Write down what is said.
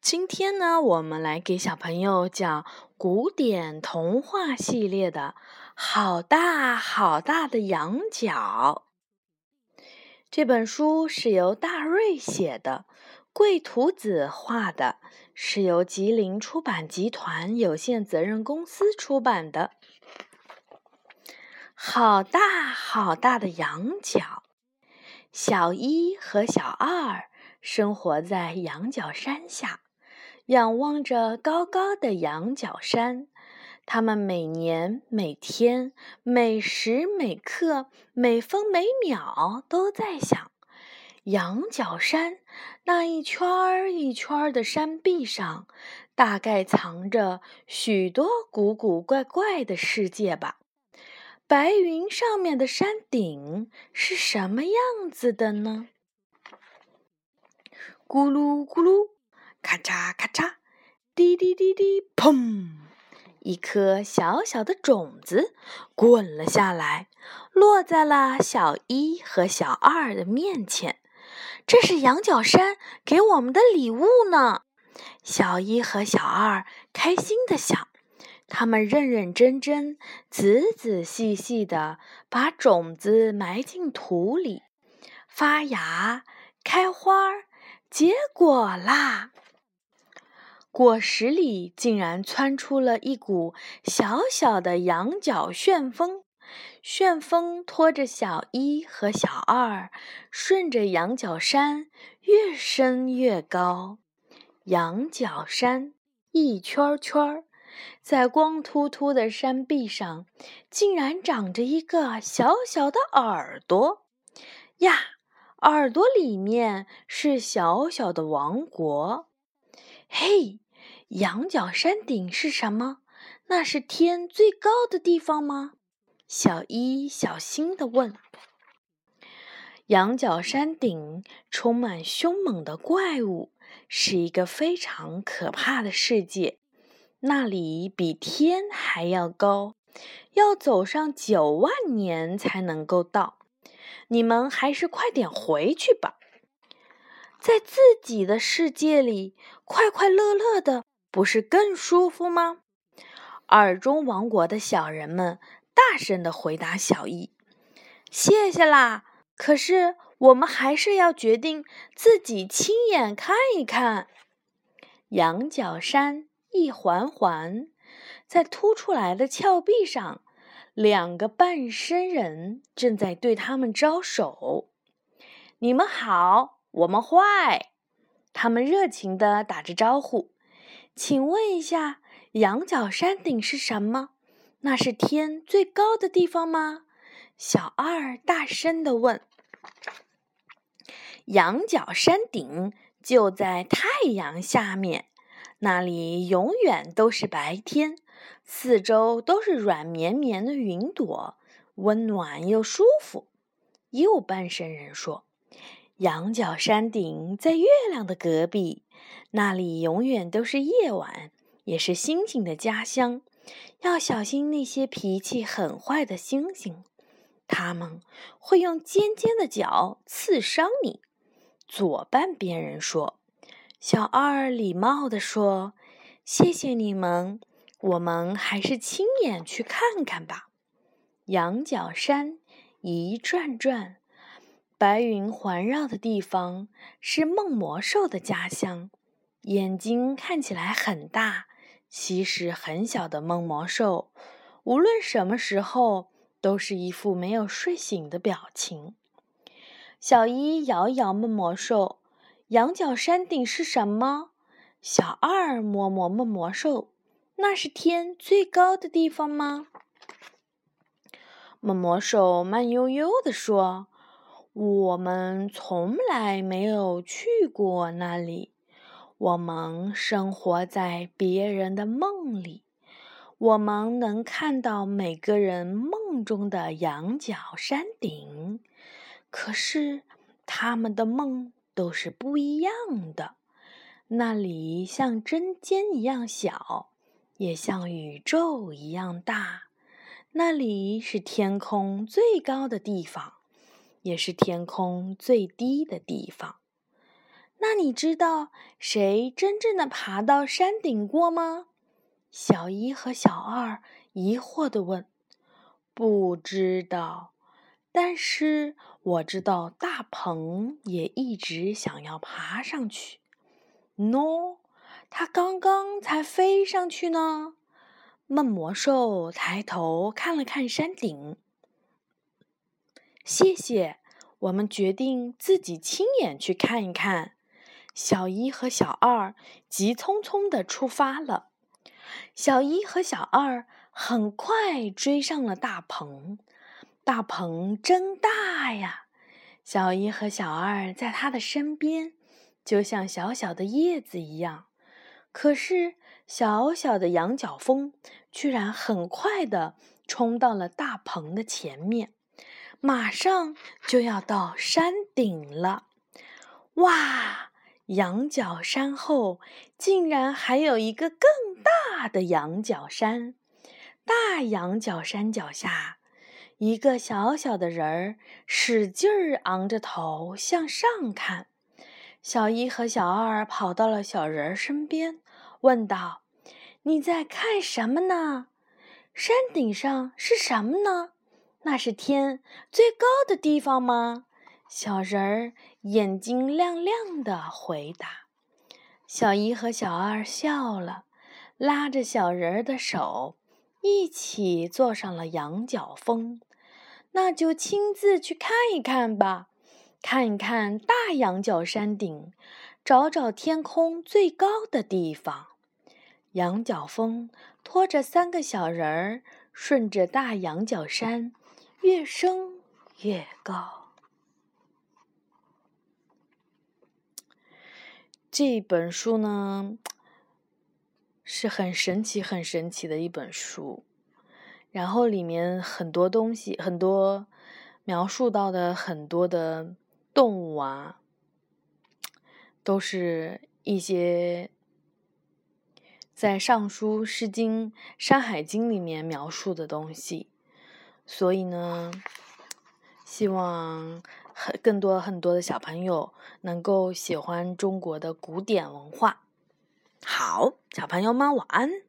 今天呢，我们来给小朋友讲古典童话系列的《好大好大的羊角》。这本书是由大瑞写的，桂图子画的，是由吉林出版集团有限责任公司出版的。好大好大的羊角，小一和小二生活在羊角山下。仰望着高高的羊角山，他们每年、每天、每时每刻、每分每秒都在想：羊角山那一圈儿一圈儿的山壁上，大概藏着许多古古怪怪的世界吧？白云上面的山顶是什么样子的呢？咕噜咕噜。咔嚓咔嚓，滴滴滴滴，砰！一颗小小的种子滚了下来，落在了小一和小二的面前。这是羊角山给我们的礼物呢。小一和小二开心的想，他们认认真真、仔仔细细的把种子埋进土里，发芽、开花、结果啦！果实里竟然窜出了一股小小的羊角旋风，旋风拖着小一和小二，顺着羊角山越升越高。羊角山一圈圈，在光秃秃的山壁上，竟然长着一个小小的耳朵呀！耳朵里面是小小的王国。嘿！羊角山顶是什么？那是天最高的地方吗？小一小心地问。羊角山顶充满凶猛的怪物，是一个非常可怕的世界。那里比天还要高，要走上九万年才能够到。你们还是快点回去吧，在自己的世界里快快乐乐的。不是更舒服吗？耳中王国的小人们大声的回答小易：“谢谢啦！可是我们还是要决定自己亲眼看一看。”羊角山一环环，在凸出来的峭壁上，两个半身人正在对他们招手：“你们好，我们坏。”他们热情的打着招呼。请问一下，羊角山顶是什么？那是天最高的地方吗？小二大声地问。羊角山顶就在太阳下面，那里永远都是白天，四周都是软绵绵的云朵，温暖又舒服。右半身人说。羊角山顶在月亮的隔壁，那里永远都是夜晚，也是星星的家乡。要小心那些脾气很坏的星星，他们会用尖尖的角刺伤你。左半边人说：“小二礼貌地说，谢谢你们，我们还是亲眼去看看吧。”羊角山一转转。白云环绕的地方是梦魔兽的家乡，眼睛看起来很大，其实很小的梦魔兽，无论什么时候都是一副没有睡醒的表情。小一摇摇梦魔兽，羊角山顶是什么？小二摸摸梦魔兽，那是天最高的地方吗？梦魔兽慢悠悠地说。我们从来没有去过那里，我们生活在别人的梦里，我们能看到每个人梦中的羊角山顶，可是他们的梦都是不一样的。那里像针尖一样小，也像宇宙一样大，那里是天空最高的地方。也是天空最低的地方。那你知道谁真正的爬到山顶过吗？小一和小二疑惑地问。不知道，但是我知道大鹏也一直想要爬上去。喏，他刚刚才飞上去呢。闷魔兽抬头看了看山顶。谢谢，我们决定自己亲眼去看一看。小一和小二急匆匆地出发了。小一和小二很快追上了大鹏。大鹏真大呀！小一和小二在他的身边，就像小小的叶子一样。可是，小小的羊角风居然很快地冲到了大鹏的前面，马上就要到山顶了。哇！羊角山后竟然还有一个更大的羊角山，大羊角山脚下，一个小小的人儿使劲儿昂着头向上看。小一和小二跑到了小人儿身边，问道：“你在看什么呢？山顶上是什么呢？那是天最高的地方吗？”小人儿眼睛亮亮的回答：“小一和小二笑了，拉着小人儿的手，一起坐上了羊角风。那就亲自去看一看吧，看一看大羊角山顶，找找天空最高的地方。”羊角风拖着三个小人儿，顺着大羊角山，越升越高。这本书呢，是很神奇、很神奇的一本书。然后里面很多东西，很多描述到的很多的动物啊，都是一些在《尚书》《诗经》《山海经》里面描述的东西。所以呢，希望。很更多很多的小朋友能够喜欢中国的古典文化。好，小朋友们晚安。